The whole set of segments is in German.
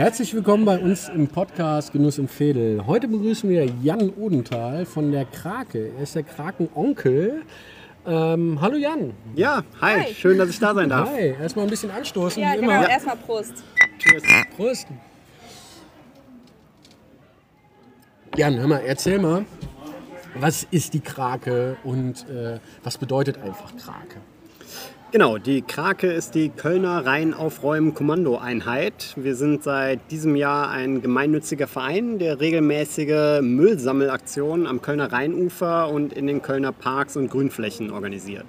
Herzlich willkommen bei uns im Podcast Genuss im Fädel. Heute begrüßen wir Jan Odenthal von der Krake. Er ist der Krakenonkel. Ähm, hallo Jan. Ja, hi. Hi. schön, dass ich da sein darf. Hi, erstmal ein bisschen anstoßen. Ja, wie genau. immer. Erstmal Prost. Cheers. Prost. Jan, hör mal, erzähl mal, was ist die Krake und äh, was bedeutet einfach Krake? Genau, die Krake ist die Kölner Rheinaufräumen-Kommandoeinheit. Wir sind seit diesem Jahr ein gemeinnütziger Verein, der regelmäßige Müllsammelaktionen am Kölner Rheinufer und in den Kölner Parks und Grünflächen organisiert.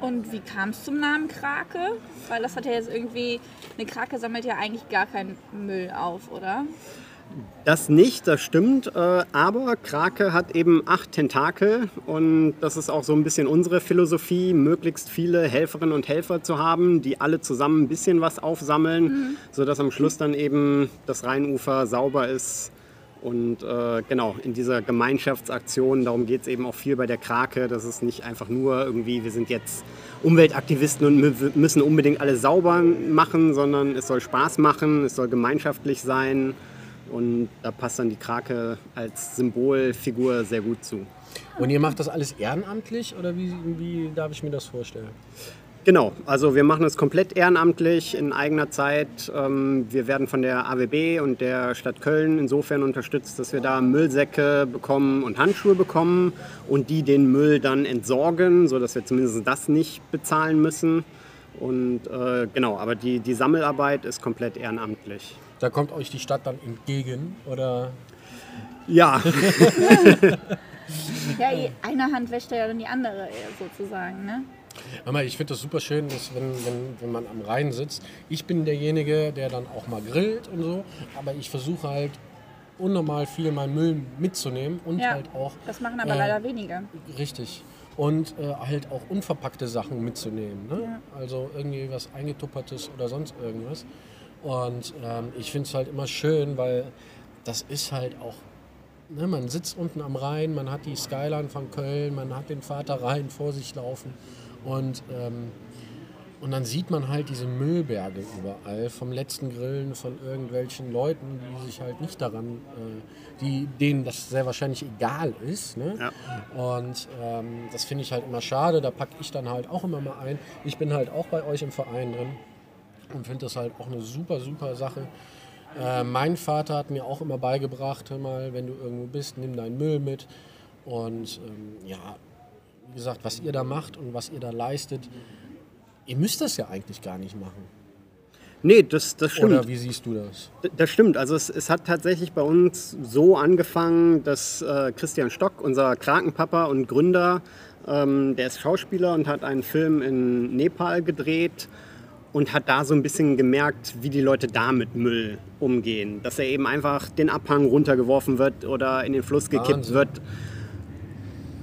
Und wie kam es zum Namen Krake? Weil das hat ja jetzt irgendwie, eine Krake sammelt ja eigentlich gar keinen Müll auf, oder? Das nicht, das stimmt, äh, aber Krake hat eben acht Tentakel und das ist auch so ein bisschen unsere Philosophie, möglichst viele Helferinnen und Helfer zu haben, die alle zusammen ein bisschen was aufsammeln, sodass am Schluss dann eben das Rheinufer sauber ist. Und äh, genau, in dieser Gemeinschaftsaktion, darum geht es eben auch viel bei der Krake, dass es nicht einfach nur irgendwie, wir sind jetzt Umweltaktivisten und mü- müssen unbedingt alles sauber machen, sondern es soll Spaß machen, es soll gemeinschaftlich sein. Und da passt dann die Krake als Symbolfigur sehr gut zu. Und ihr macht das alles ehrenamtlich oder wie, wie darf ich mir das vorstellen? Genau, also wir machen es komplett ehrenamtlich in eigener Zeit. Ähm, Wir werden von der AWB und der Stadt Köln insofern unterstützt, dass wir da Müllsäcke bekommen und Handschuhe bekommen und die den Müll dann entsorgen, sodass wir zumindest das nicht bezahlen müssen. Und äh, genau, aber die, die Sammelarbeit ist komplett ehrenamtlich. Da kommt euch die Stadt dann entgegen oder? Ja, Ja, eine Hand wäscht ja dann die andere eher sozusagen, ne? Mal, ich finde das super schön, dass wenn, wenn, wenn man am Rhein sitzt. Ich bin derjenige, der dann auch mal grillt und so, aber ich versuche halt unnormal viel meinen Müll mitzunehmen und Ja, halt auch das machen aber äh, leider wenige. Richtig. Und äh, halt auch unverpackte Sachen mitzunehmen. Ne? Ja. Also irgendwie was eingetuppertes oder sonst irgendwas. Und ähm, ich finde es halt immer schön, weil das ist halt auch, ne, man sitzt unten am Rhein, man hat die Skyline von Köln, man hat den Vater Rhein vor sich laufen. Und, ähm, und dann sieht man halt diese Müllberge überall vom letzten Grillen von irgendwelchen Leuten, die sich halt nicht daran, äh, die, denen das sehr wahrscheinlich egal ist. Ne? Ja. Und ähm, das finde ich halt immer schade. Da packe ich dann halt auch immer mal ein. Ich bin halt auch bei euch im Verein drin und finde das halt auch eine super, super Sache. Äh, mein Vater hat mir auch immer beigebracht, hör mal, wenn du irgendwo bist, nimm deinen Müll mit. Und ähm, ja, wie gesagt, was ihr da macht und was ihr da leistet, ihr müsst das ja eigentlich gar nicht machen. nee, das, das stimmt. Oder wie siehst du das? Das stimmt. Also es, es hat tatsächlich bei uns so angefangen, dass äh, Christian Stock, unser Krakenpapa und Gründer, ähm, der ist Schauspieler und hat einen Film in Nepal gedreht und hat da so ein bisschen gemerkt, wie die Leute da mit Müll umgehen. Dass er eben einfach den Abhang runtergeworfen wird oder in den Fluss gekippt Wahnsinn. wird.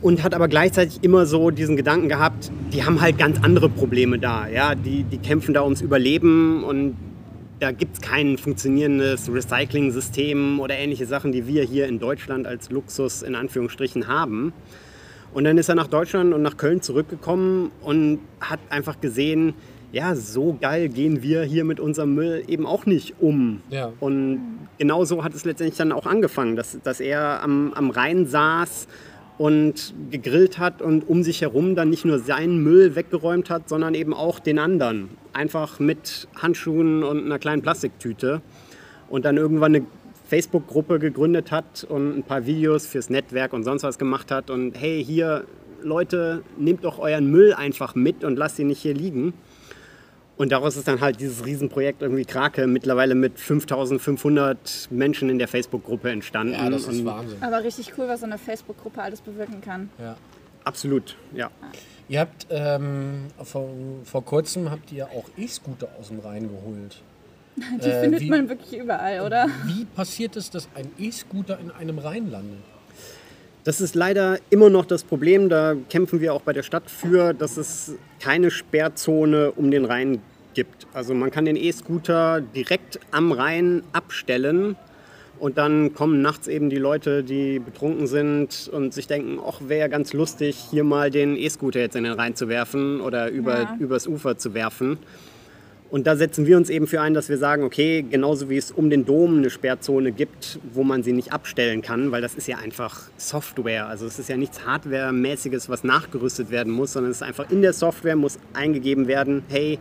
Und hat aber gleichzeitig immer so diesen Gedanken gehabt, die haben halt ganz andere Probleme da. Ja? Die, die kämpfen da ums Überleben und da gibt es kein funktionierendes Recycling-System oder ähnliche Sachen, die wir hier in Deutschland als Luxus in Anführungsstrichen haben. Und dann ist er nach Deutschland und nach Köln zurückgekommen und hat einfach gesehen, ja, so geil gehen wir hier mit unserem Müll eben auch nicht um. Ja. Und genau so hat es letztendlich dann auch angefangen, dass, dass er am, am Rhein saß und gegrillt hat und um sich herum dann nicht nur seinen Müll weggeräumt hat, sondern eben auch den anderen. Einfach mit Handschuhen und einer kleinen Plastiktüte. Und dann irgendwann eine Facebook-Gruppe gegründet hat und ein paar Videos fürs Netzwerk und sonst was gemacht hat. Und hey, hier, Leute, nehmt doch euren Müll einfach mit und lasst ihn nicht hier liegen. Und daraus ist dann halt dieses Riesenprojekt irgendwie Krake mittlerweile mit 5500 Menschen in der Facebook-Gruppe entstanden. Ja, das ist und Wahnsinn. Aber richtig cool, was so eine Facebook-Gruppe alles bewirken kann. Ja. Absolut, ja. Ihr habt ähm, vor, vor kurzem habt ihr auch E-Scooter aus dem Rhein geholt. Die Äh, findet wie- man wirklich überall, oder? Wie passiert es, dass ein E-Scooter in einem Rhein landet? Das ist leider immer noch das Problem. Da kämpfen wir auch bei der Stadt für, dass es keine Sperrzone um den Rhein gibt. Also man kann den E-Scooter direkt am Rhein abstellen und dann kommen nachts eben die Leute, die betrunken sind und sich denken, ach, wäre ja ganz lustig, hier mal den E-Scooter jetzt in den Rhein zu werfen oder über, Ja. übers Ufer zu werfen. Und da setzen wir uns eben für ein, dass wir sagen, okay, genauso wie es um den Dom eine Sperrzone gibt, wo man sie nicht abstellen kann, weil das ist ja einfach Software. Also es ist ja nichts Hardware-mäßiges, was nachgerüstet werden muss, sondern es ist einfach in der Software muss eingegeben werden, hey,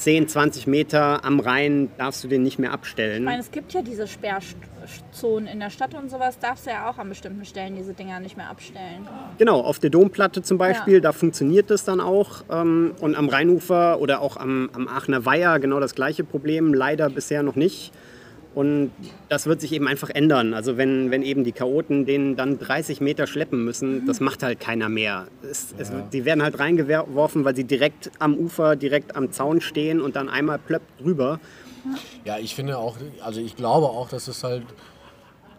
10, 20 Meter am Rhein darfst du den nicht mehr abstellen. Ich meine, es gibt ja diese Sperrzonen in der Stadt und sowas, darfst du ja auch an bestimmten Stellen diese Dinger nicht mehr abstellen. Genau, auf der Domplatte zum Beispiel, Ja. da funktioniert das dann auch. Ähm, und am Rheinufer oder auch am, am Aachener Weiher genau das gleiche Problem, leider bisher noch nicht. Und das wird sich eben einfach ändern. Also wenn, wenn eben die Chaoten den dann 30 Meter schleppen müssen, das macht halt keiner mehr. Es, es, die werden halt reingeworfen, weil sie direkt am Ufer, direkt am Zaun stehen und dann einmal plöppt drüber. Ja, ich finde auch, also ich glaube auch, dass es halt,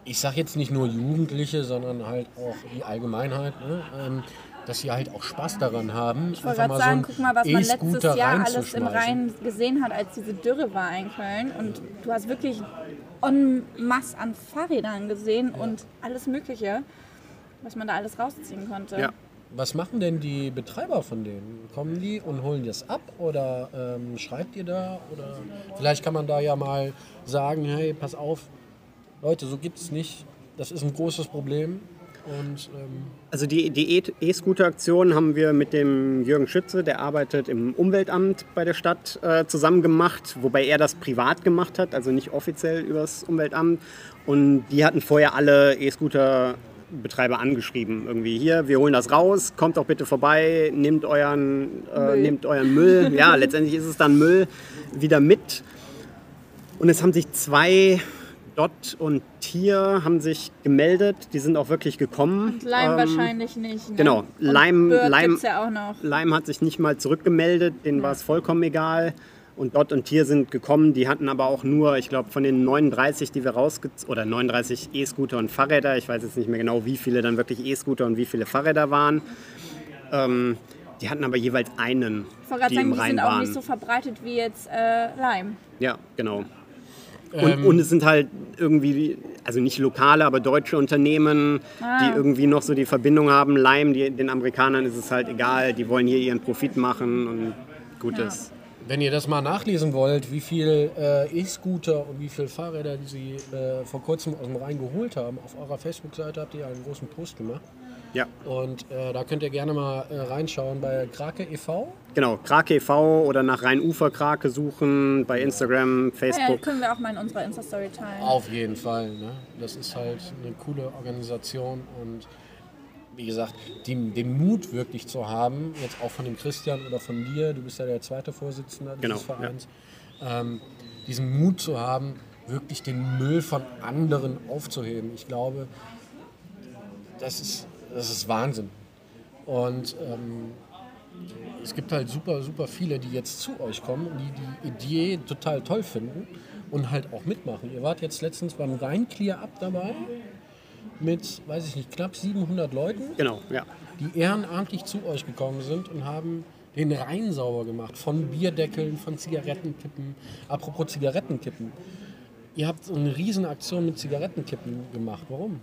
ich sag jetzt nicht nur Jugendliche, sondern halt auch die Allgemeinheit, ne, ähm, dass sie halt auch Spaß daran haben. Ich wollte gerade sagen, guck mal, was man letztes Jahr alles im. Rhein gesehen hat, als diese Dürre war in Köln. Und du hast wirklich en masse an Fahrrädern gesehen und alles Mögliche, was man da alles rausziehen konnte. Ja. Was machen denn die Betreiber von denen? Kommen die und holen das ab oder ähm, schreibt ihr da? Oder vielleicht kann man da ja mal sagen, hey, pass auf, Leute, so gibt es nicht. Das ist ein großes Problem. Und ähm, Also die die E- E-Scooter-Aktion haben wir mit dem Jürgen Schütze, der arbeitet im Umweltamt bei der Stadt, äh, zusammen gemacht, wobei er das privat gemacht hat, also nicht offiziell übers Umweltamt. Und die hatten vorher alle E-Scooter-Betreiber angeschrieben. Irgendwie hier, wir holen das raus, kommt doch bitte vorbei, nehmt euren, äh, nehmt euren Müll. Ja, letztendlich ist es dann Müll wieder mit. Und es haben sich zwei, Dot und Tier, haben sich gemeldet. Die sind auch wirklich gekommen. Leim Ähm, wahrscheinlich nicht. Ne? genau, Und Leim- gibt's ja. Lime hat sich nicht mal zurückgemeldet, denen war es vollkommen egal. Und Dot und Tier sind gekommen, die hatten aber auch nur, ich glaube, von den 39, die wir rausgezogen, oder 39 E-Scooter und Fahrräder, ich weiß jetzt nicht mehr genau, wie viele dann wirklich E-Scooter und wie viele Fahrräder waren. Ähm, die hatten aber jeweils einen, Ich wollte gerade sagen, die sind auch waren. nicht so verbreitet wie jetzt äh, Leim. Ja, genau. Ähm, Und, und es sind halt irgendwie, also nicht lokale, aber deutsche Unternehmen, Ah. die irgendwie noch so die Verbindung haben. Lime, die, den Amerikanern ist es halt egal, die wollen hier ihren Profit machen und gut Ja. wenn ihr das mal nachlesen wollt, wie viel äh, E-Scooter und wie viele Fahrräder die sie äh, vor kurzem aus dem Rhein geholt haben, auf eurer Facebook-Seite habt ihr einen großen Post gemacht. Ja, Und äh, da könnt ihr gerne mal äh, reinschauen bei Krake e.V. genau. Krake e.V. oder nach Rhein-Ufer-Krake suchen, bei Instagram, Ah Ja, Facebook. können wir auch mal in unserer Insta-Story teilen. Auf jeden Fall. Ne? Das ist halt eine coole Organisation und wie gesagt, die, den Mut wirklich zu haben, jetzt auch von dem Christian oder von dir, du bist ja der zweite Vorsitzende dieses Genau, Vereins, ähm, diesen Mut zu haben, wirklich den Müll von anderen aufzuheben. Ich glaube, das ist, das ist Wahnsinn. Und ähm, es gibt halt super, super viele, die jetzt zu euch kommen und die die Idee total toll finden und halt auch mitmachen. Ihr wart jetzt letztens beim Rhein Clear Up dabei mit, weiß ich nicht, knapp 700 Leuten, Genau, ja. die ehrenamtlich zu euch gekommen sind und haben den Rhein sauber gemacht. Von Bierdeckeln, von Zigarettenkippen. Apropos Zigarettenkippen. Ihr habt so eine Riesenaktion mit Zigarettenkippen gemacht. Warum?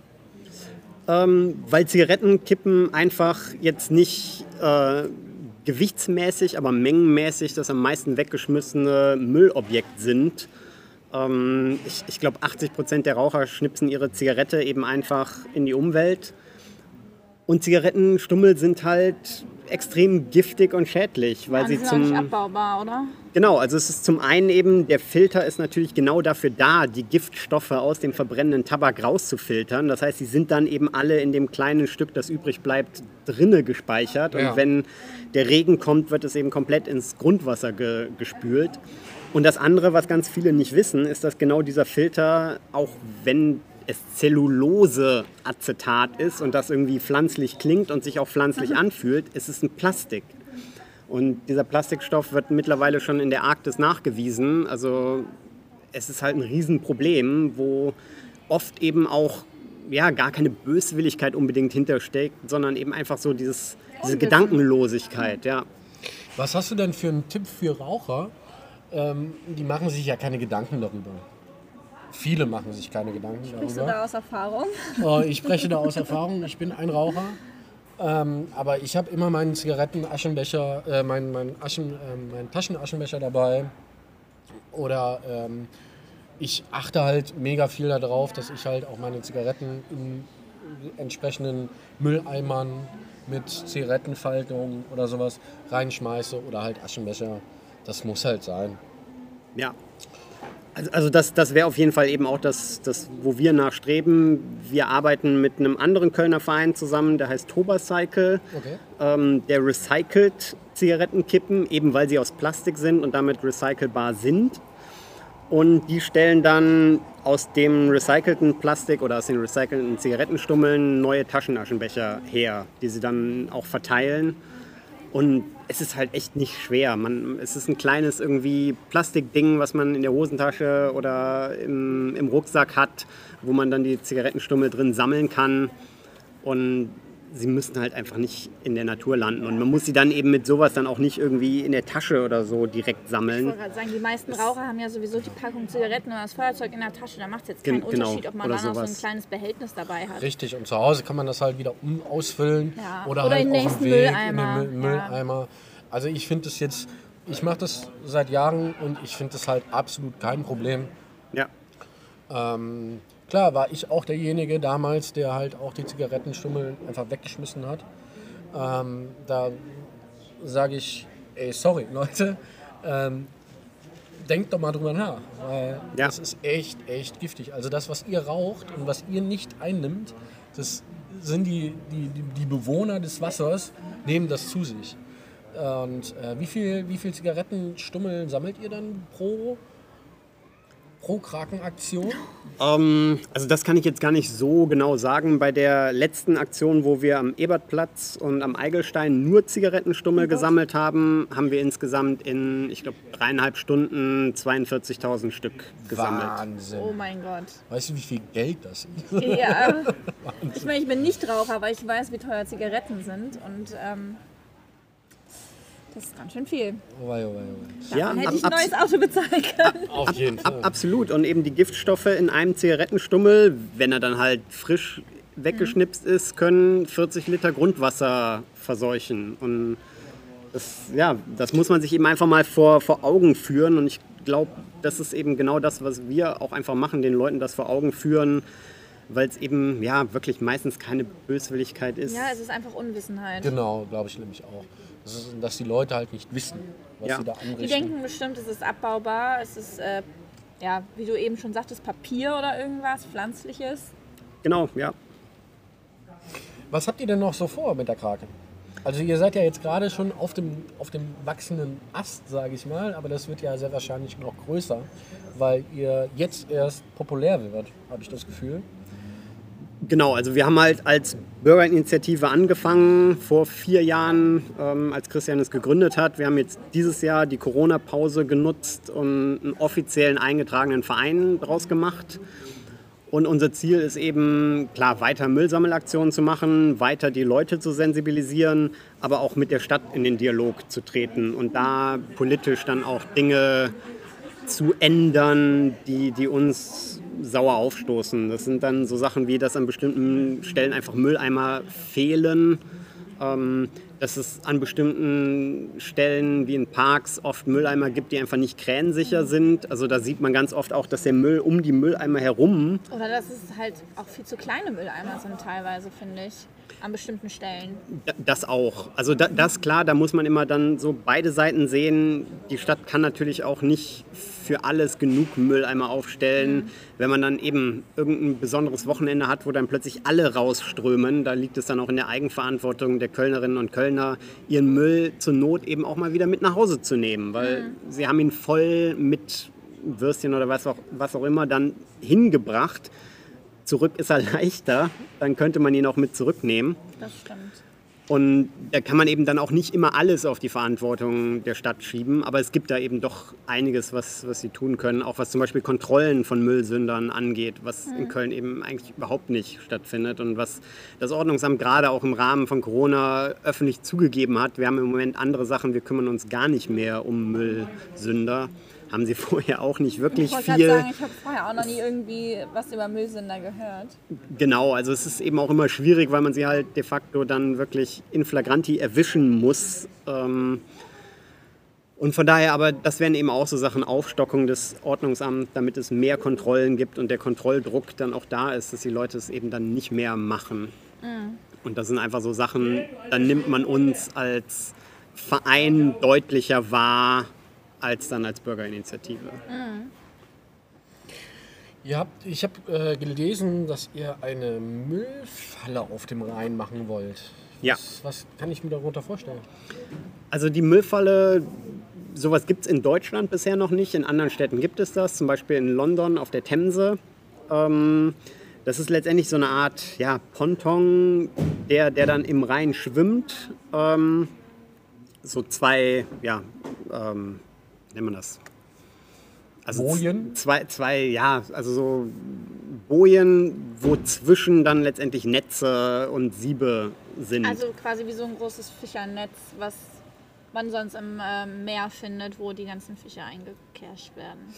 Ähm, weil Zigarettenkippen einfach jetzt nicht äh, gewichtsmäßig, aber mengenmäßig das am meisten weggeschmissene Müllobjekt sind. Ähm, ich ich glaube, 80 Prozent der Raucher schnipsen ihre Zigarette eben einfach in die Umwelt. Und Zigarettenstummel sind halt extrem giftig und schädlich, weil sie auch nicht zum abbaubar, oder? Genau, also es ist zum einen eben, der Filter ist natürlich genau dafür da, die Giftstoffe aus dem verbrennenden Tabak rauszufiltern. Das heißt, sie sind dann eben alle in dem kleinen Stück, das übrig bleibt, drinne gespeichert. Ja. Und wenn der Regen kommt, wird es eben komplett ins Grundwasser ge gespült. Und das andere, was ganz viele nicht wissen, ist, dass genau dieser Filter, auch wenn es Zelluloseacetat ist und das irgendwie pflanzlich klingt und sich auch pflanzlich anfühlt, ist es ein Plastik. Und dieser Plastikstoff wird mittlerweile schon in der Arktis nachgewiesen. Also es ist halt ein Riesenproblem, wo oft eben auch ja, gar keine Böswilligkeit unbedingt hintersteckt, sondern eben einfach so dieses, diese. Gedankenlosigkeit. Ja. Was hast du denn für einen Tipp für Raucher? Ähm, die machen sich ja keine Gedanken darüber. Viele machen sich keine Gedanken Sprichst du darüber. da aus Erfahrung? Oh, ich spreche da aus Erfahrung. Ich bin ein Raucher. Ähm, aber ich habe immer meinen Zigaretten-Aschenbecher, äh, meinen, meinen, Aschen, ähm, meinen Taschenaschenbecher dabei. Oder ähm, ich achte halt mega viel darauf, dass ich halt auch meine Zigaretten in entsprechenden Mülleimern mit Zigarettenfaltung oder sowas reinschmeiße oder halt Aschenbecher. Das muss halt sein. Ja. Also, also das, das wäre auf jeden Fall eben auch das, das, wo wir nachstreben. Wir arbeiten mit einem anderen Kölner Verein zusammen, der heißt Tobacycle. Okay. Ähm, der recycelt Zigarettenkippen, eben weil sie aus Plastik sind und damit recycelbar sind. Und die stellen dann aus dem recycelten Plastik oder aus den recycelten Zigarettenstummeln neue Taschenaschenbecher her, die sie dann auch verteilen. Und es ist halt echt nicht schwer. Man, es ist ein kleines irgendwie Plastikding, was man in der Hosentasche oder im, im Rucksack hat, wo man dann die Zigarettenstummel drin sammeln kann. Und sie müssen halt einfach nicht in der Natur landen. Und man muss sie dann eben mit sowas dann auch nicht irgendwie in der Tasche oder so direkt Ich sammeln. wollte gerade sagen, die meisten Raucher haben ja sowieso die Packung Zigaretten oder das Feuerzeug in der Tasche. Da macht es jetzt keinen Gen- genau, Unterschied, ob man dann auch so ein kleines Behältnis dabei hat. Richtig, und zu Hause kann man das halt wieder um ausfüllen Ja, oder, oder halt in den auf dem nächsten Weg Mülleimer, in den Müll, ja. Mülleimer. Also ich finde das jetzt, ich mache das seit Jahren und ich finde das halt absolut kein Problem. Ja. Ähm, klar war ich auch derjenige damals, der halt auch die Zigarettenstummel einfach weggeschmissen hat. Ähm, da sage ich, ey, sorry Leute, ähm, denkt doch mal drüber nach, weil Ja. das ist echt, echt giftig. Also das, was ihr raucht und was ihr nicht einnimmt, das sind die, die, die, Bewohner des Wassers, nehmen das zu sich. Und äh, wie viel, wie viel Zigarettenstummel sammelt ihr dann pro, pro Krakenaktion? Ähm, also das kann ich jetzt gar nicht so genau sagen. Bei der letzten Aktion, wo wir am Ebertplatz und am Eigelstein nur Zigarettenstummel gesammelt haben, haben wir insgesamt in, ich glaube, dreieinhalb Stunden 42.000 Stück gesammelt. Wahnsinn. Oh mein Gott. Weißt du, wie viel Geld das ist? Ja. Ich meine, ich bin nicht Raucher, aber ich weiß, wie teuer Zigaretten sind. Und ähm, das ist ganz schön viel. Oh wei, oh wei, oh wei. Ja, hätte ab- ich ein neues Auto bezahlen können. Auf jeden Fall. Absolut. Und eben die Giftstoffe in einem Zigarettenstummel, wenn er dann halt frisch weggeschnipst ist, können 40 Liter Grundwasser verseuchen. Und das, ja, das muss man sich eben einfach mal vor, vor Augen führen. Und ich glaube, das ist eben genau das, was wir auch einfach machen, den Leuten das vor Augen führen, weil es eben ja wirklich meistens keine Böswilligkeit ist. Ja, es ist einfach Unwissenheit. Genau, glaube ich nämlich auch. Das ist, dass die Leute halt nicht wissen, was Ja. sie da Die anrichten. denken bestimmt, es ist abbaubar, es ist, äh, ja, wie du eben schon sagtest, Papier oder irgendwas, pflanzliches. Genau, ja. Was habt ihr denn noch so vor mit der Krake? Also ihr seid ja jetzt gerade schon auf dem, auf dem wachsenden Ast, sage ich mal, aber das wird ja sehr wahrscheinlich noch größer, weil ihr jetzt erst populär wird, habe ich das Gefühl. Genau, also wir haben halt als Bürgerinitiative angefangen vor vier Jahren, ähm, als Christian es gegründet hat. Wir haben jetzt dieses Jahr die Corona-Pause genutzt und einen offiziellen eingetragenen Verein draus gemacht. Und unser Ziel ist eben, klar, weiter Müllsammelaktionen zu machen, weiter die Leute zu sensibilisieren, aber auch mit der Stadt in den Dialog zu treten und da politisch dann auch Dinge zu ändern, die, die uns sauer aufstoßen. Das sind dann so Sachen wie, dass an bestimmten Stellen einfach Mülleimer fehlen, ähm, dass es an bestimmten Stellen wie in Parks oft Mülleimer gibt, die einfach nicht krähensicher sind. Also da sieht man ganz oft auch, dass der Müll um die Mülleimer herum Oder dass es halt auch viel zu kleine Mülleimer sind teilweise, finde ich, an bestimmten Stellen. Da- Das auch. Also da, das klar, da muss man immer dann so beide Seiten sehen. Die Stadt kann natürlich auch nicht für alles genug Mülleimer aufstellen. Wenn man dann eben irgendein besonderes Wochenende hat, wo dann plötzlich alle rausströmen, da liegt es dann auch in der Eigenverantwortung der Kölnerinnen und Kölner, ihren Müll zur Not eben auch mal wieder mit nach Hause zu nehmen, weil sie haben ihn voll mit Würstchen oder was auch, was auch immer dann hingebracht. Zurück ist er leichter, dann könnte man ihn auch mit zurücknehmen. Das stimmt. Und da kann man eben dann auch nicht immer alles auf die Verantwortung der Stadt schieben, aber es gibt da eben doch einiges, was, was sie tun können, auch was zum Beispiel Kontrollen von Müllsündern angeht, was in Köln eben eigentlich überhaupt nicht stattfindet und was das Ordnungsamt gerade auch im Rahmen von Corona öffentlich zugegeben hat. Wir haben im Moment andere Sachen, wir kümmern uns gar nicht mehr um Müllsünder. Haben sie vorher auch nicht wirklich Ich viel. sagen, ich habe vorher auch noch nie irgendwie was über Müllsünder gehört. Genau, also es ist eben auch immer schwierig, weil man sie halt de facto dann wirklich in flagranti erwischen muss. Ähm, Und von daher, aber das wären eben auch so Sachen Aufstockung des Ordnungsamts, damit es mehr Kontrollen gibt und der Kontrolldruck dann auch da ist, dass die Leute es eben dann nicht mehr machen. Und das sind einfach so Sachen, dann nimmt man uns als Verein deutlicher wahr als dann als Bürgerinitiative. Ihr habt, ich habe äh, gelesen, dass ihr eine Müllfalle auf dem Rhein machen wollt. Ja. Was, was kann ich mir darunter vorstellen? Also die Müllfalle, sowas gibt es in Deutschland bisher noch nicht. In anderen Städten gibt es das, zum Beispiel in London auf der Themse. Ähm, das ist letztendlich so eine Art ja, Ponton, der, der dann im Rhein schwimmt. Ähm, so zwei, ja, ähm, nennt man das? Also Bojen? Zwei, zwei, ja, also so Bojen, wo zwischen dann letztendlich Netze und Siebe sind. Also quasi wie so ein großes Fischernetz, was man sonst im äh, Meer findet, wo die ganzen Fische eingekerscht werden.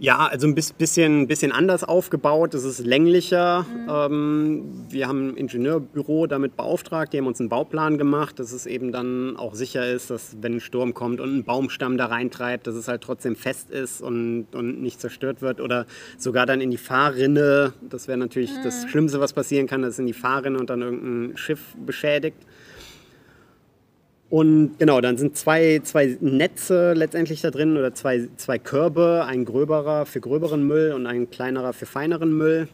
Ja, also ein bis- bisschen, bisschen anders aufgebaut. Es ist länglicher. Ähm, wir haben ein Ingenieurbüro damit beauftragt. Die haben uns einen Bauplan gemacht, dass es eben dann auch sicher ist, dass wenn ein Sturm kommt und ein Baumstamm da reintreibt, dass es halt trotzdem fest ist und, und nicht zerstört wird. Oder sogar dann in die Fahrrinne. Das wäre natürlich das Schlimmste, was passieren kann, dass es in die Fahrrinne und dann irgendein Schiff beschädigt. Und genau, dann sind zwei, zwei Netze letztendlich da drin oder zwei, zwei Körbe, ein gröberer für gröberen Müll und ein kleinerer für feineren Müll.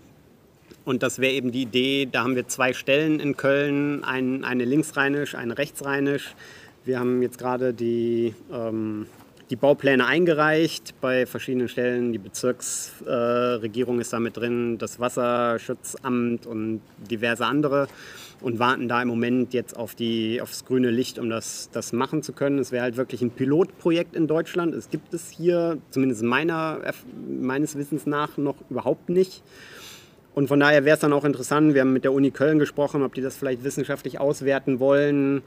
Und das wäre eben die Idee, da haben wir zwei Stellen in Köln, ein, eine linksrheinisch, eine rechtsrheinisch. Wir haben jetzt gerade die, ähm, die Baupläne eingereicht bei verschiedenen Stellen. Die Bezirksregierung äh, ist da mit drin, das Wasserschutzamt und diverse andere und warten da im Moment jetzt auf die, aufs grüne Licht, um das, das machen zu können. Es wäre halt wirklich ein Pilotprojekt in Deutschland. Es gibt es hier, zumindest meiner, meines Wissens nach, noch überhaupt nicht. Und von daher wäre es dann auch interessant, wir haben mit der Uni Köln gesprochen, ob die das vielleicht wissenschaftlich auswerten wollen.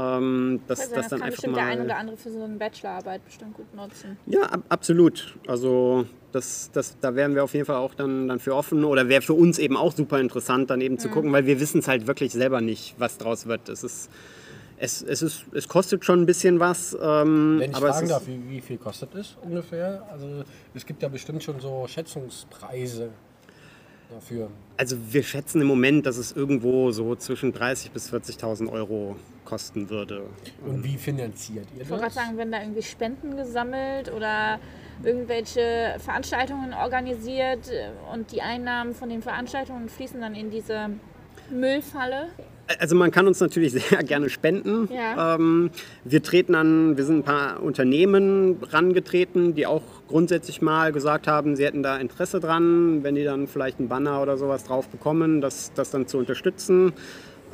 Ähm, dass, Also, dass das dann kann einfach bestimmt der ein mal, oder andere für so eine Bachelorarbeit bestimmt gut nutzen. ja, ab, absolut. Also das, das, da wären wir auf jeden Fall auch dann, dann für offen. Oder wäre für uns eben auch super interessant, dann eben zu gucken, weil wir wissen es halt wirklich selber nicht, was draus wird. Es ist, es, es, ist, es kostet schon ein bisschen was. Ähm, Wenn ich aber fragen darf, wie, wie viel kostet es ungefähr? Also es gibt ja bestimmt schon so Schätzungspreise dafür. Also wir schätzen im Moment, dass es irgendwo so zwischen 30.000 bis 40.000 Euro kosten würde. Und wie finanziert ihr Ich wollte gerade das? sagen, wenn da irgendwie Spenden gesammelt oder irgendwelche Veranstaltungen organisiert äh, und die Einnahmen von den Veranstaltungen fließen dann in diese Müllfalle. Also man kann uns natürlich sehr gerne spenden. Ja. Ähm, wir treten an, wir sind ein paar Unternehmen rangetreten, die auch grundsätzlich mal gesagt haben, sie hätten da Interesse dran, wenn die dann vielleicht einen Banner oder sowas drauf bekommen, das, das dann zu unterstützen.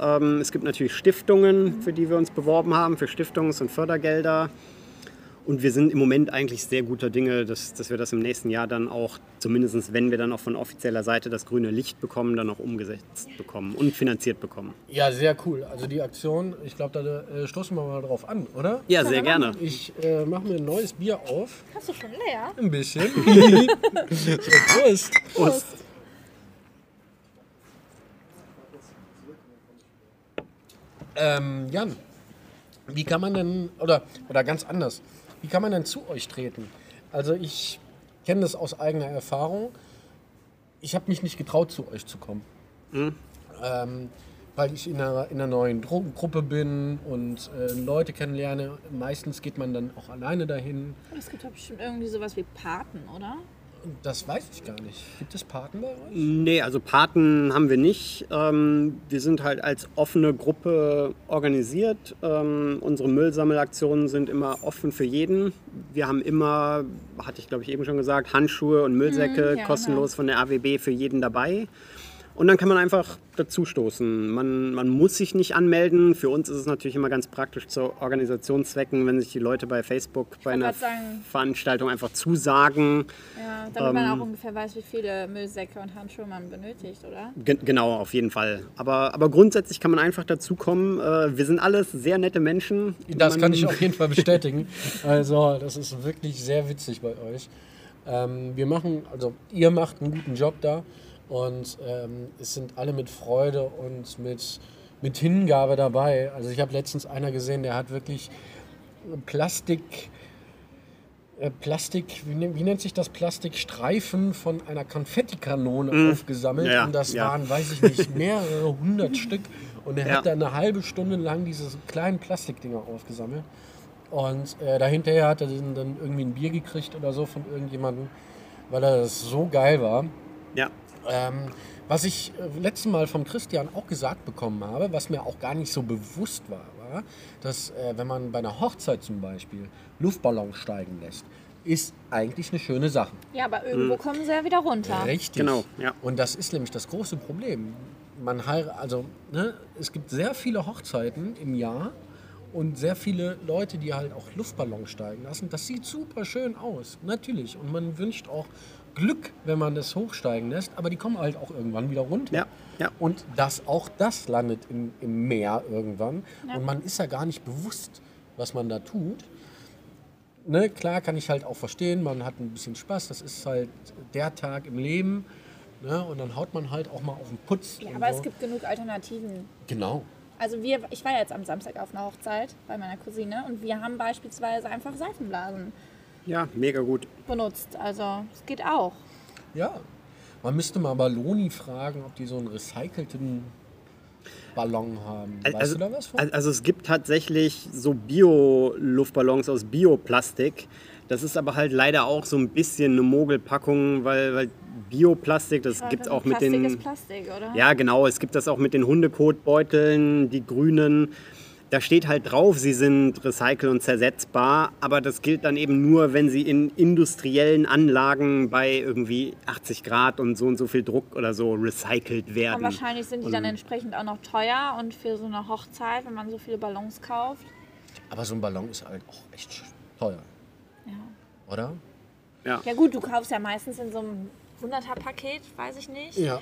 Ähm, es gibt natürlich Stiftungen, für die wir uns beworben haben, für Stiftungs- und Fördergelder. Und wir sind im Moment eigentlich sehr guter Dinge, dass, dass wir das im nächsten Jahr dann auch, zumindest wenn wir dann auch von offizieller Seite das grüne Licht bekommen, dann auch umgesetzt bekommen und finanziert bekommen. Ja, sehr cool. Also die Aktion, ich glaube, da äh, stoßen wir mal drauf an, oder? Ja, sehr gerne. Ich äh, mache mir ein neues Bier auf. Hast du schon leer? Ein bisschen. Prost. Prost. Ähm, Jan, wie kann man denn, oder, oder ganz anders, wie kann man denn zu euch treten? Also ich kenne das aus eigener Erfahrung. Ich habe mich nicht getraut, zu euch zu kommen. Ähm, weil ich in einer, in einer neuen Dro Gruppe bin und äh, Leute kennenlerne. Meistens geht man dann auch alleine dahin. Es gibt doch bestimmt irgendwie sowas wie Paten, oder? Das weiß ich gar nicht. Gibt es Paten bei euch? Nee, also Paten haben wir nicht. Ähm, wir sind halt als offene Gruppe organisiert. Ähm, unsere Müllsammelaktionen sind immer offen für jeden. Wir haben immer, hatte ich glaube ich eben schon gesagt, Handschuhe und Müllsäcke Mhm, ja, kostenlos von der AWB für jeden dabei. Und dann kann man einfach dazustoßen. Man, man muss sich nicht anmelden. Für uns ist es natürlich immer ganz praktisch zu Organisationszwecken, wenn sich die Leute bei Facebook bei einer sagen- Veranstaltung einfach zusagen. Ja, damit man auch ungefähr weiß, wie viele Müllsäcke und Handschuhe man benötigt, oder? Ge- Genau, auf jeden Fall. Aber, aber grundsätzlich kann man einfach dazukommen. Äh, wir sind alles sehr nette Menschen. Das man, kann ich auf jeden Fall bestätigen. Also, das ist wirklich sehr witzig bei euch. Ähm, wir machen, also ihr macht einen guten Job da und ähm, es sind alle mit Freude und mit, mit Hingabe dabei. Also ich habe letztens einer gesehen, der hat wirklich Plastik äh, Plastik, wie, ne- wie nennt sich das Plastikstreifen von einer Konfettikanone aufgesammelt. Mhm. Ja, und das ja. waren, weiß ich nicht, mehrere hundert Stück. Und er Ja. hat da eine halbe Stunde lang diese kleinen Plastikdinger aufgesammelt. Und äh, dahinterher hat er dann dann irgendwie ein Bier gekriegt oder so von irgendjemandem, weil er das so geil war. Ja. Ähm, was ich äh, letztes Mal vom Christian auch gesagt bekommen habe, was mir auch gar nicht so bewusst war, war, dass äh, wenn man bei einer Hochzeit zum Beispiel Luftballons steigen lässt, ist eigentlich eine schöne Sache. Ja, aber irgendwo kommen sie ja wieder runter. Richtig. Genau, ja. Und das ist nämlich das große Problem. Man also ne, es gibt sehr viele Hochzeiten im Jahr und sehr viele Leute, die halt auch Luftballons steigen lassen. Das sieht super schön aus, natürlich. Und man wünscht auch Glück, wenn man das hochsteigen lässt, aber die kommen halt auch irgendwann wieder runter. Ja, ja. Und das, auch das landet im, im Meer irgendwann. Ja. Und man ist ja gar nicht bewusst, was man da tut. Ne, klar kann ich halt auch verstehen, man hat ein bisschen Spaß, das ist halt der Tag im Leben. Ne, und dann haut man halt auch mal auf den Putz. Ja, aber so. es gibt genug Alternativen. Genau. Also wir, ich war jetzt am Samstag auf einer Hochzeit bei meiner Cousine und wir haben beispielsweise einfach Seifenblasen Ja, mega gut. benutzt. Also es geht auch. Ja. Man müsste mal Balloni fragen, ob die so einen recycelten Ballon haben. Weißt also, du da was von? al- Also es gibt tatsächlich so Bio-Luftballons aus Bioplastik. Das ist aber halt leider auch so ein bisschen eine Mogelpackung, weil, weil Bioplastik, das gibt es auch mit Plastik den... ist Plastik, oder? Ja, genau. Es gibt das auch mit den Hundekotbeuteln, die grünen. Da steht halt drauf, sie sind recycle- und zersetzbar, aber das gilt dann eben nur, wenn sie in industriellen Anlagen bei irgendwie 80 Grad und so und so viel Druck oder so recycelt Und werden. wahrscheinlich sind die dann Und- entsprechend auch noch teuer und für so eine Hochzeit, wenn man so viele Ballons kauft. aber so ein Ballon ist halt auch echt teuer, Ja. oder? Ja. ja gut, du kaufst ja meistens in so einem 100er-Paket, weiß ich nicht. Ja.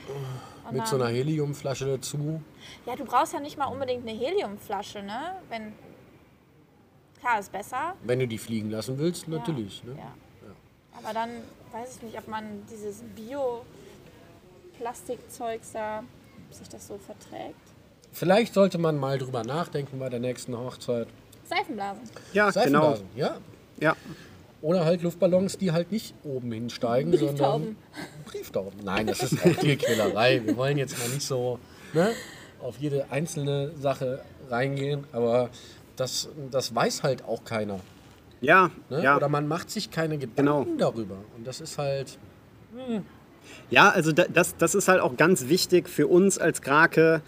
Und Mit so einer dann- Heliumflasche dazu. Ja, du brauchst ja nicht mal unbedingt eine Heliumflasche, ne? Wenn klar ist besser. Wenn du die fliegen lassen willst, natürlich. Ja. Ne? Ja. Aber dann weiß ich nicht, ob man dieses Bio-Plastikzeugs da, ob sich das so verträgt. Vielleicht sollte man mal drüber nachdenken bei der nächsten Hochzeit. Seifenblasen. Ja, genau. Seifenblasen, ja. Ja. Oder halt Luftballons, die halt nicht oben hinsteigen, Brieftauben. sondern Brieftauben. Nein, das ist auch Tierquälerei. Wir wollen jetzt mal nicht so ne, auf jede einzelne Sache reingehen, aber das, das weiß halt auch keiner. Ja, Ne? ja. Oder man macht sich keine Gedanken Genau. darüber. Und das ist halt. Ja, also da, das, das ist halt auch ganz wichtig für uns als Krake.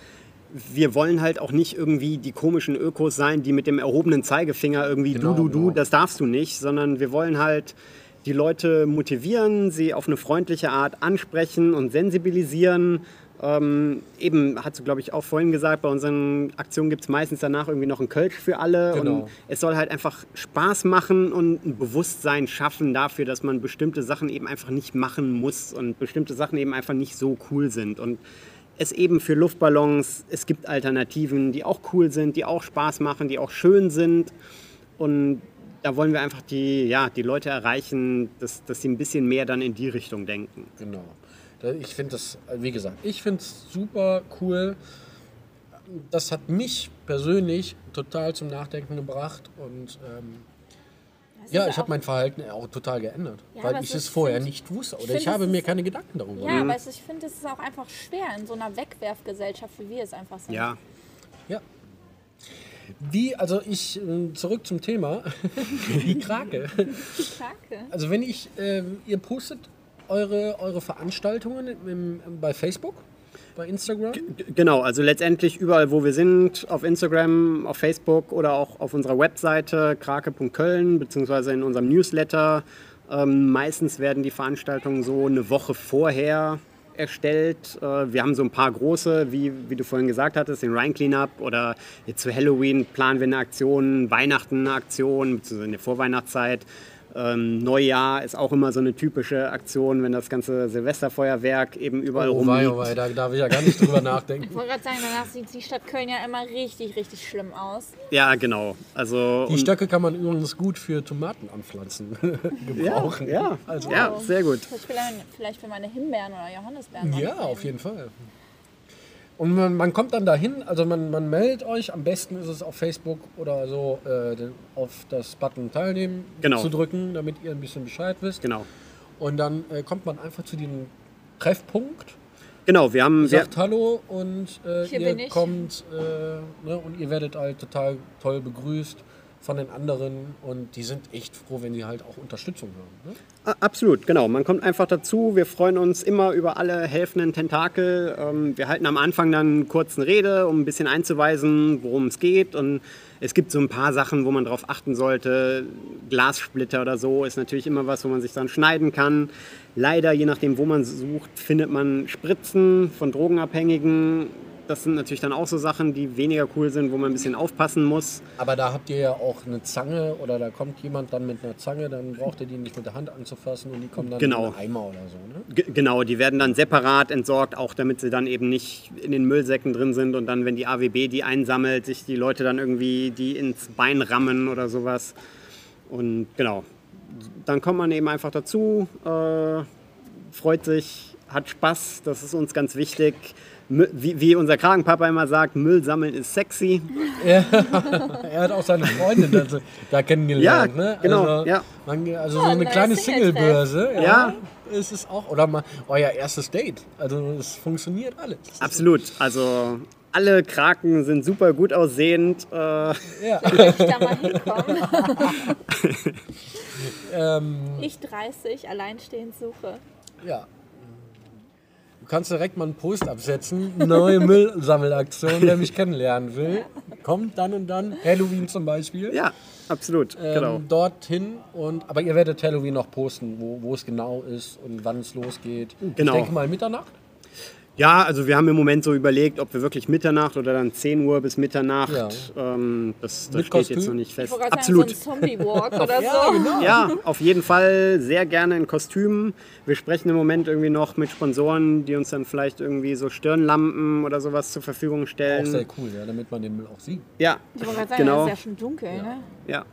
Wir wollen halt auch nicht irgendwie die komischen Ökos sein, die mit dem erhobenen Zeigefinger irgendwie Genau, du, du, du, genau. das darfst du nicht, sondern wir wollen halt die Leute motivieren, sie auf eine freundliche Art ansprechen und sensibilisieren. Ähm, eben, hast du glaube ich auch vorhin gesagt, bei unseren Aktionen gibt es meistens danach irgendwie noch einen Kölsch für alle. Genau. Und es soll halt einfach Spaß machen und ein Bewusstsein schaffen dafür, dass man bestimmte Sachen eben einfach nicht machen muss und bestimmte Sachen eben einfach nicht so cool sind. Und es eben für Luftballons, es gibt Alternativen, die auch cool sind, die auch Spaß machen, die auch schön sind. Und da wollen wir einfach die, ja, die Leute erreichen, dass, dass sie ein bisschen mehr dann in die Richtung denken. Genau. Ich finde das, wie gesagt, ich finde es super cool. Das hat mich persönlich total zum Nachdenken gebracht und ähm, ja, ich habe mein Verhalten auch total geändert, Ja, weil ich es vorher find- nicht wusste oder ich ich, habe mir keine Gedanken darüber Ja, gemacht. aber ich finde, es ist auch einfach schwer in so einer Wegwerfgesellschaft, wie wir es einfach sind. Ja, Ja. Wie, also ich, äh, zurück zum Thema, die Krake. Danke. Also wenn ich, ähm, ihr postet eure, eure Veranstaltungen im, bei Facebook, bei Instagram? G- Genau, also letztendlich überall, wo wir sind, auf Instagram, auf Facebook oder auch auf unserer Webseite krake.köln, beziehungsweise in unserem Newsletter. Ähm, meistens werden die Veranstaltungen so eine Woche vorher erstellt. Äh, wir haben so ein paar große, wie, wie du vorhin gesagt hattest, den Rhine Cleanup oder jetzt zu Halloween planen wir eine Aktion, Weihnachten eine Aktion, beziehungsweise in der Vorweihnachtszeit. Ähm, Neujahr ist auch immer so eine typische Aktion, wenn das ganze Silvesterfeuerwerk eben überall Oh rumliegt. oh wei, da darf ich ja gar nicht drüber nachdenken. Ich wollte gerade sagen, danach sieht die Stadt Köln ja immer richtig, richtig schlimm aus. Ja, genau. Also Die Stöcke kann man übrigens gut für Tomaten anpflanzen gebrauchen. Ja, also, ja, sehr gut. Vielleicht, vielleicht für meine Himbeeren oder Johannisbeeren. ja, auf jeden Fall. Und man, man kommt dann dahin, also man, man meldet euch, am besten ist es auf Facebook oder so äh, auf das Button teilnehmen Genau. zu drücken, damit ihr ein bisschen Bescheid wisst. Genau. Und dann äh, kommt man einfach zu diesem Treffpunkt, Genau, wir haben. Wir, sagt Hallo und äh, Hier ihr kommt äh, ne, und ihr werdet halt total toll begrüßt von den anderen und die sind echt froh, wenn die halt auch Unterstützung haben. Ne? Absolut, genau. Man kommt einfach dazu. Wir freuen uns immer über alle helfenden Tentakel. Ähm, wir halten am Anfang dann einen kurzen Rede, um ein bisschen einzuweisen, worum es geht. Und es gibt so ein paar Sachen, wo man darauf achten sollte. Glassplitter oder so ist natürlich immer was, wo man sich dann schneiden kann. Leider, je nachdem, wo man sucht, findet man Spritzen von Drogenabhängigen. Das sind natürlich dann auch so Sachen, die weniger cool sind, wo man ein bisschen aufpassen muss. Aber da habt ihr ja auch eine Zange oder da kommt jemand dann mit einer Zange, dann braucht ihr die nicht mit der Hand anzufassen und die kommen dann Genau. in einen Eimer oder so. Ne? G genau, die werden dann separat entsorgt, auch damit sie dann eben nicht in den Müllsäcken drin sind und dann, wenn die AWB die einsammelt, sich die Leute dann irgendwie die ins Bein rammen oder sowas. Und genau, dann kommt man eben einfach dazu, äh, freut sich, hat Spaß, das ist uns ganz wichtig. Wie, wie unser Kragenpapa immer sagt, Müll sammeln ist sexy. Er hat auch seine Freundin da, da kennengelernt. Ja, ne? genau, Also, ja. Man, also Oh, so eine kleine. Singlebörse. Ja. Ja. Ist es auch. Oder mal euer erstes Date. Also es funktioniert alles. Absolut, also alle Kraken sind super gut aussehend. Äh, Ja. Vielleicht da mal hinkommen. ähm, Ich 30, alleinstehend suche. ja. Du kannst direkt mal einen Post absetzen. Neue Müllsammelaktion, wer mich kennenlernen will. Kommt dann und dann. Halloween zum Beispiel. ja, absolut, ähm, genau. dorthin. Und, aber ihr werdet Halloween noch posten, wo, wo es genau ist und wann es losgeht. Genau. Ich denke mal Mitternacht. Ja, also wir haben im Moment so überlegt, ob wir wirklich Mitternacht oder dann 10 Uhr bis Mitternacht. Ja. Ähm, das das steht jetzt Kostüm? noch nicht Ich fest. gerade Absolut. sagen, so ein Zombie-Walk oder so. genau. ja, auf jeden Fall sehr gerne in Kostümen. Wir sprechen im Moment irgendwie noch mit Sponsoren, die uns dann vielleicht irgendwie so Stirnlampen oder sowas zur Verfügung Auch stellen. sehr cool, ja, damit man den Müll auch sieht. Ja, Ich wollte gerade sagen, genau. es ist ja schon dunkel, ne? Ja.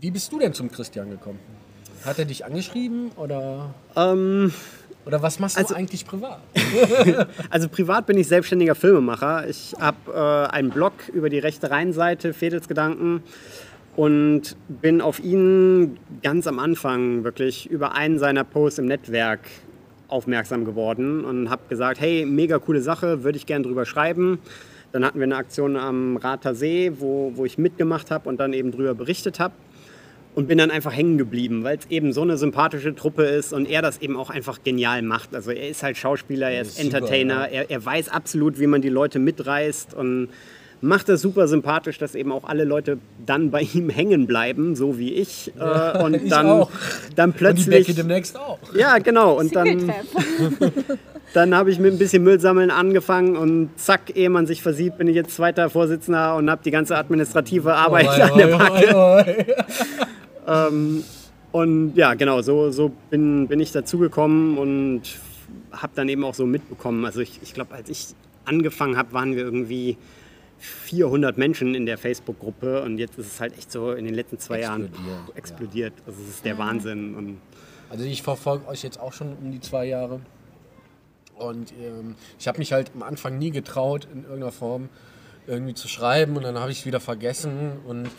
Wie bist du denn zum Christian gekommen? Hat er dich angeschrieben oder, Ähm, oder was machst Also- du eigentlich privat? Also privat bin ich selbstständiger Filmemacher. Ich habe äh, einen Blog über die rechte Rheinseite, Fedelsgedanken, und bin auf ihn ganz am Anfang wirklich über einen seiner Posts im Netzwerk aufmerksam geworden und habe gesagt, hey, mega coole Sache, würde ich gern drüber schreiben. Dann hatten wir eine Aktion am Rather See, wo, wo ich mitgemacht habe und dann eben drüber berichtet habe und bin dann einfach hängen geblieben, weil es eben so eine sympathische Truppe ist und er das eben auch einfach genial macht. Also er ist halt Schauspieler, er ist ist super, Entertainer, er, er weiß absolut, wie man die Leute mitreißt und macht das super sympathisch, dass eben auch alle Leute dann bei ihm hängen bleiben, so wie ich. äh, und ich dann, auch. dann Und die Becky plötzlich. demnächst auch. Ja, genau. Und dann, dann habe ich mit ein bisschen Müllsammeln angefangen und zack, ehe man sich versieht, bin ich jetzt zweiter Vorsitzender und habe die ganze administrative Arbeit Oi, an der Backe. oi, oi. Und ja, genau, so, so bin, bin ich dazugekommen und habe dann eben auch so mitbekommen. Also ich, ich glaube, als ich angefangen habe, waren wir irgendwie 400 Menschen in der Facebook-Gruppe und jetzt ist es halt echt so in den letzten zwei Jahren Explodiert, pff, explodiert. Also es ist der Wahnsinn. Und Also ich verfolge euch jetzt auch schon um die zwei Jahre. Und ähm, ich habe mich halt am Anfang nie getraut, in irgendeiner Form irgendwie zu schreiben und dann habe ich es wieder vergessen und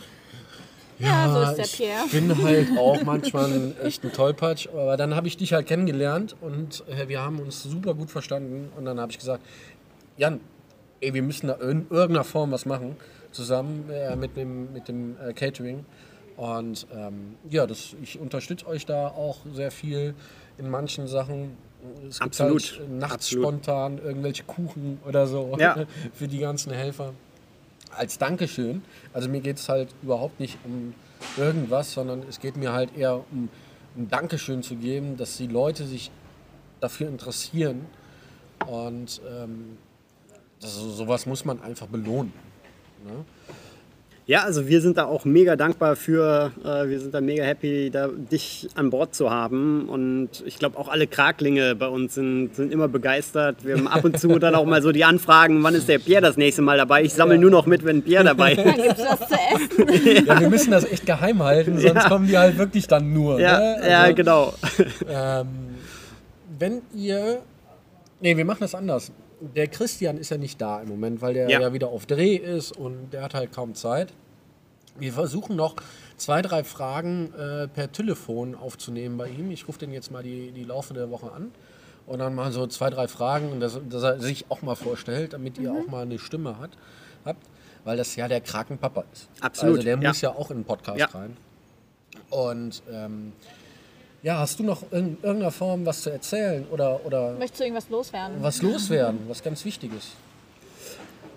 Ja, so ist der ich Pierre. bin halt auch manchmal ein echt ein Tollpatsch, aber dann habe ich dich halt kennengelernt und äh, wir haben uns super gut verstanden und dann habe ich gesagt, Jan, ey, wir müssen da in irgendeiner Form was machen, zusammen äh, mit dem, mit dem äh, Catering. Und ähm, ja, das, ich unterstütze euch da auch sehr viel in manchen Sachen. Es gibt Absolut, halt nachts absolut. spontan irgendwelche Kuchen oder so Ja. für die ganzen Helfer. Als Dankeschön. Also mir geht es halt überhaupt nicht um irgendwas, sondern es geht mir halt eher um ein Dankeschön zu geben, dass die Leute sich dafür interessieren. Und ähm, das, sowas muss man einfach belohnen. Ne? Ja, also wir sind da auch mega dankbar für, äh, wir sind da mega happy, da dich an Bord zu haben. Und ich glaube auch alle Kraklinge bei uns sind, sind immer begeistert. Wir haben ab und zu dann auch mal so die Anfragen, wann ist der Pierre das nächste Mal dabei? Ich sammle nur noch mit, wenn Pierre dabei ist. Dann gibt's was zu essen. Ja, wir müssen das echt geheim halten, sonst Ja. kommen die halt wirklich dann nur. Ja, ne? ja, Also, genau. Ähm, wenn ihr Nee, wir machen das anders. Der Christian ist ja nicht da im Moment, weil der ja, Ja. wieder auf Dreh ist und der hat halt kaum Zeit. Wir versuchen noch zwei, drei Fragen äh, per Telefon aufzunehmen bei ihm. Ich rufe den jetzt mal die, die Laufe der Woche an und dann mal so zwei, drei Fragen, dass, dass er sich auch mal vorstellt, damit ihr auch mal eine Stimme hat, habt, weil das ja der Krakenpapa ist. Absolut, Also der ja. muss ja auch in den Podcast Ja. rein. Und ähm, ja, hast du noch in irgendeiner Form was zu erzählen oder, oder Möchtest du irgendwas loswerden? was loswerden, was ganz Wichtiges?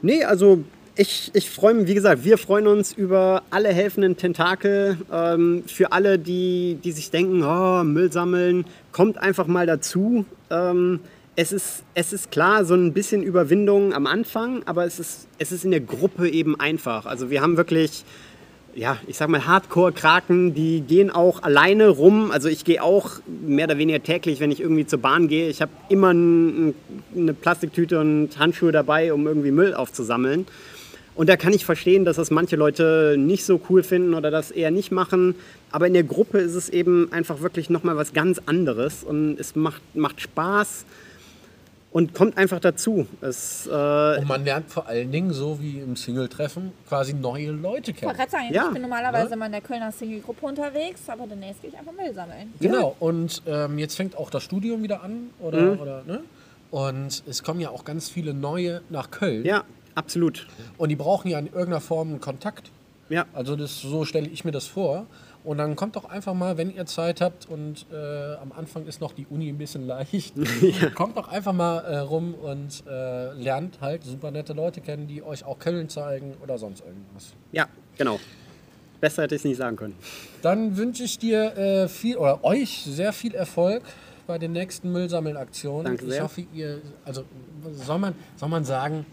Nee, also ich, ich freue mich, wie gesagt, wir freuen uns über alle helfenden Tentakel. Ähm, für alle, die, die sich denken, oh, Müll sammeln, kommt einfach mal dazu. Ähm, es, ist, es ist klar, so ein bisschen Überwindung am Anfang, aber es ist, es ist in der Gruppe eben einfach. Also wir haben wirklich ja, ich sag mal Hardcore-Kraken, die gehen auch alleine rum. Also ich gehe auch mehr oder weniger täglich, wenn ich irgendwie zur Bahn gehe. Ich habe immer ein, eine Plastiktüte und Handschuhe dabei, um irgendwie Müll aufzusammeln. Und da kann ich verstehen, dass das manche Leute nicht so cool finden oder das eher nicht machen. Aber in der Gruppe ist es eben einfach wirklich nochmal was ganz anderes und es macht, macht Spaß und kommt einfach dazu. Es, äh, Und man lernt vor allen Dingen, so wie im Single-Treffen, quasi neue Leute Ich kennen. wollte gerade sagen, Ja. ich bin normalerweise Ne? immer in der Kölner Single-Gruppe unterwegs, aber demnächst gehe ich einfach Müll sammeln. Genau, und ähm, jetzt fängt auch das Studium wieder an. Oder, oder, ne? Und es kommen ja auch ganz viele neue nach Köln. ja, absolut. Und die brauchen ja in irgendeiner Form einen Kontakt. Ja. Also das, so stelle ich mir das vor. Und dann kommt doch einfach mal, wenn ihr Zeit habt und äh, am Anfang ist noch die Uni ein bisschen leicht, kommt doch einfach mal äh, rum und äh, lernt halt super nette Leute kennen, die euch auch Köln zeigen oder sonst irgendwas. Ja, genau. Besser hätte ich es nicht sagen können. Dann wünsche ich dir äh, viel oder euch sehr viel Erfolg bei den nächsten Müllsammeln-Aktionen. Danke Ich sehr. hoffe, ihr, also soll man, soll man sagen,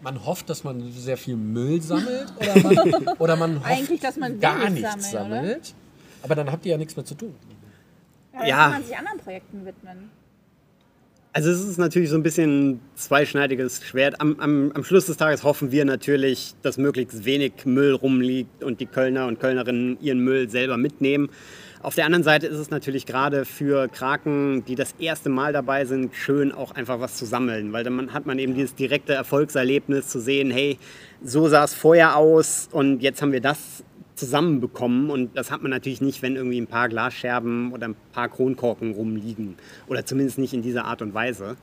man hofft, dass man sehr viel Müll sammelt oder man, oder man hofft, Eigentlich, dass man gar nichts sammelt, sammelt. Aber dann habt ihr ja nichts mehr zu tun. Ja, Ja. ja. kann man sich anderen Projekten widmen. Also es ist natürlich so ein bisschen ein zweischneidiges Schwert. Am, am, am Schluss des Tages hoffen wir natürlich, dass möglichst wenig Müll rumliegt und die Kölner und Kölnerinnen ihren Müll selber mitnehmen. Auf der anderen Seite ist es natürlich gerade für Kraken, die das erste Mal dabei sind, schön auch einfach was zu sammeln, weil dann hat man eben dieses direkte Erfolgserlebnis zu sehen, hey, so sah es vorher aus und jetzt haben wir das zusammenbekommen und das hat man natürlich nicht, wenn irgendwie ein paar Glasscherben oder ein paar Kronkorken rumliegen oder zumindest nicht in dieser Art und Weise.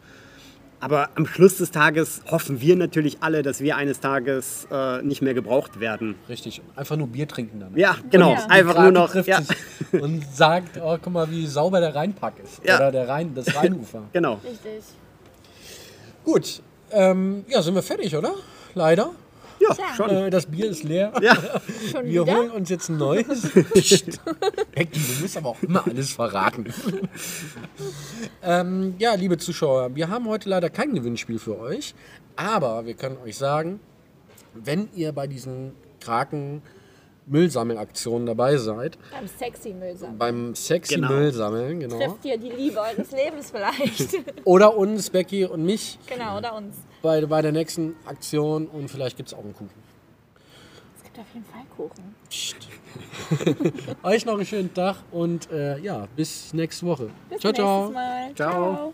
Aber am Schluss des Tages hoffen wir natürlich alle, dass wir eines Tages äh, nicht mehr gebraucht werden. Richtig. Einfach nur Bier trinken dann. Ja, genau. Ja. Einfach nur noch. Ja, und sagt, oh, guck mal, wie sauber der Rheinpark ist. Ja. Oder der Rhein, das Rheinufer. genau. Richtig. Gut. Ähm, ja, sind wir fertig, oder? Leider. Ja, schon. Äh, das Bier ist leer. Ja, Schon Wir wieder? holen uns jetzt ein neues. Psst. Becky, du musst aber auch immer alles verraten. ähm, ja, liebe Zuschauer, wir haben heute leider kein Gewinnspiel für euch. Aber wir können euch sagen, wenn ihr bei diesen Kraken Müllsammelaktionen dabei seid, Beim sexy Müll sammeln. beim sexy Genau. Müllsammeln, genau. Trifft ihr die Liebe eures Lebens vielleicht. Oder uns, Becky und mich, genau, oder uns. Bei, bei der nächsten Aktion und vielleicht gibt es auch einen Kuchen. Es gibt auf jeden Fall Kuchen. Euch noch einen schönen Tag und äh, ja, bis nächste Woche. Bis ciao, ciao. Mal. Ciao.